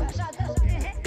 Başa da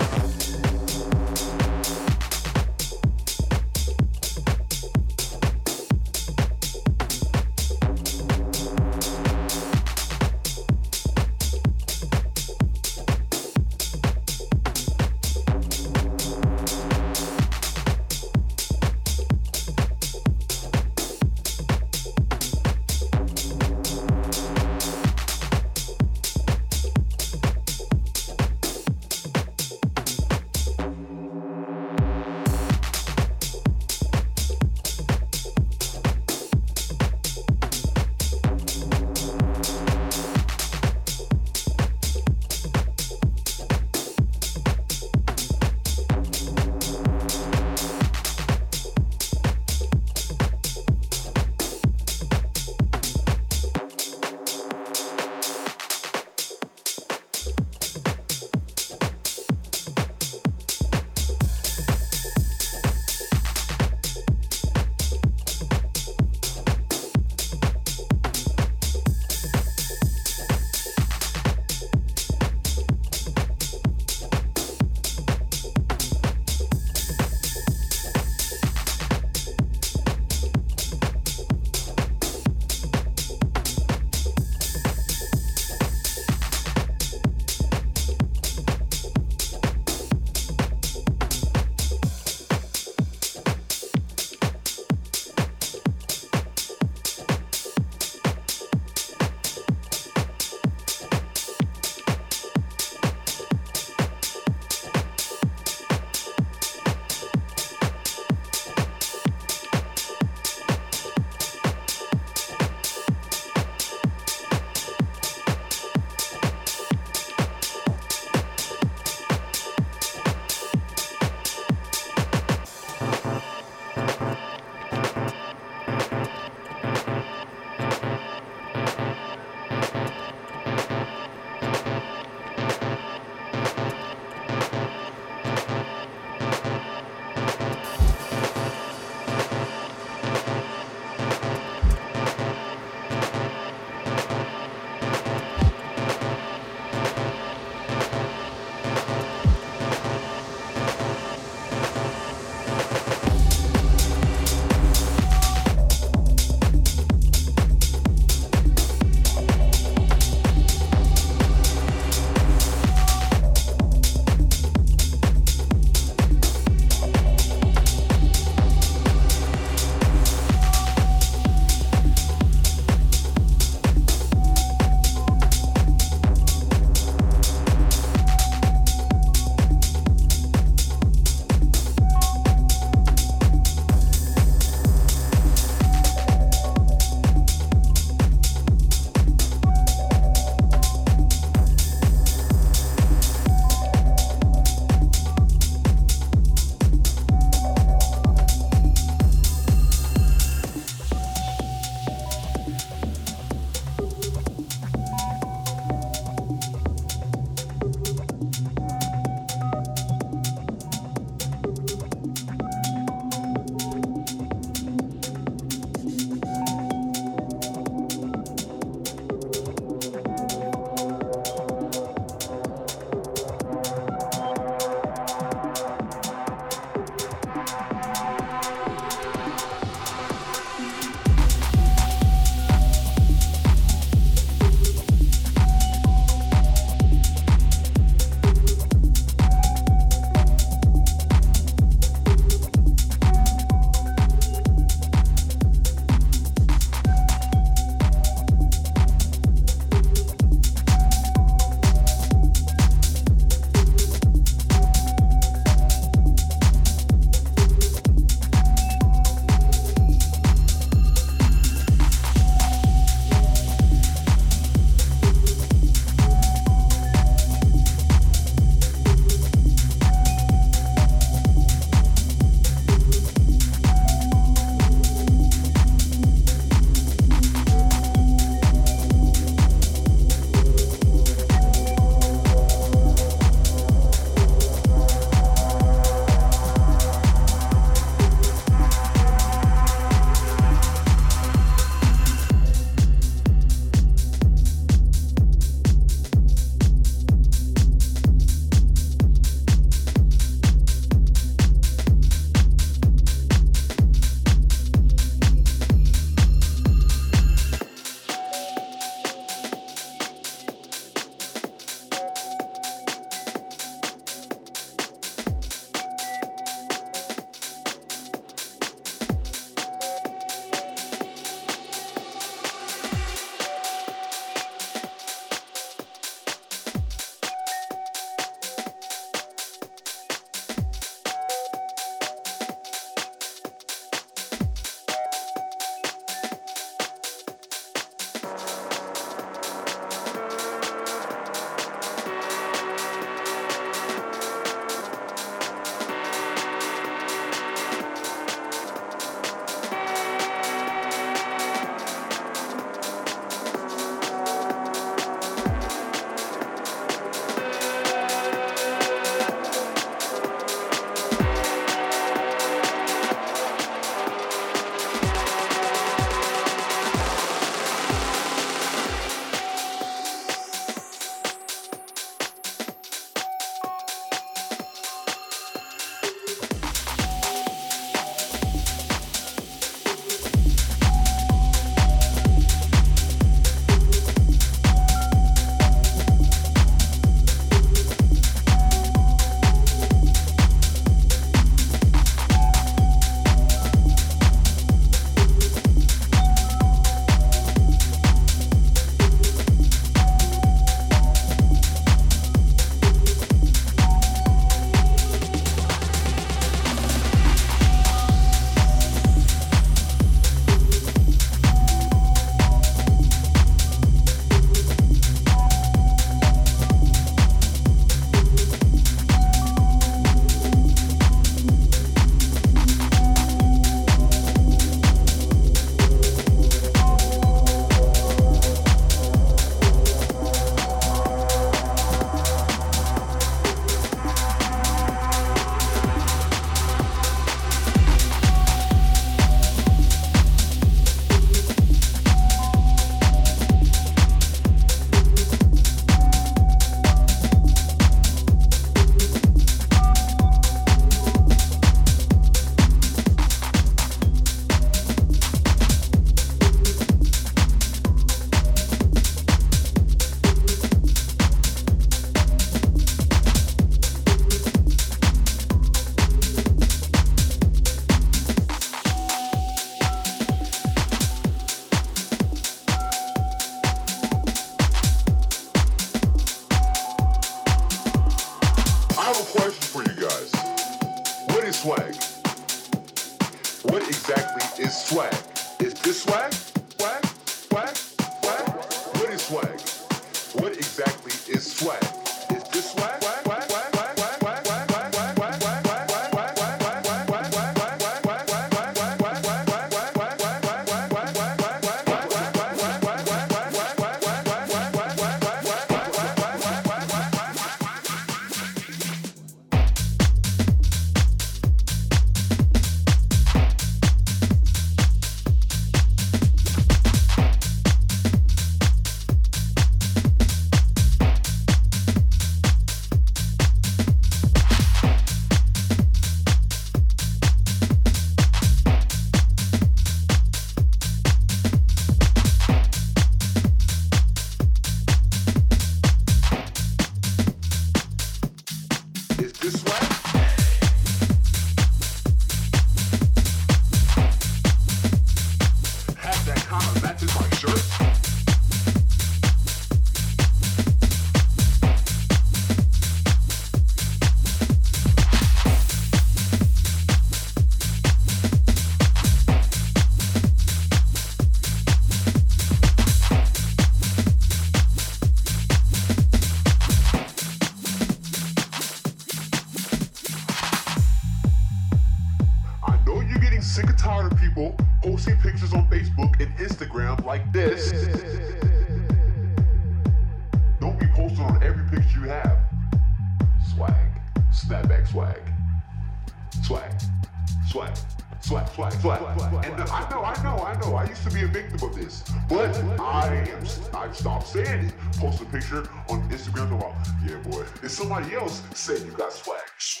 somebody else said you got. Swag, swag,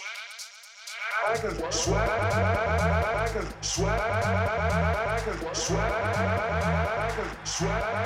swag, swag, swag, swag, swag,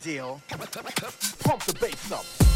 deal. Pump the bass up.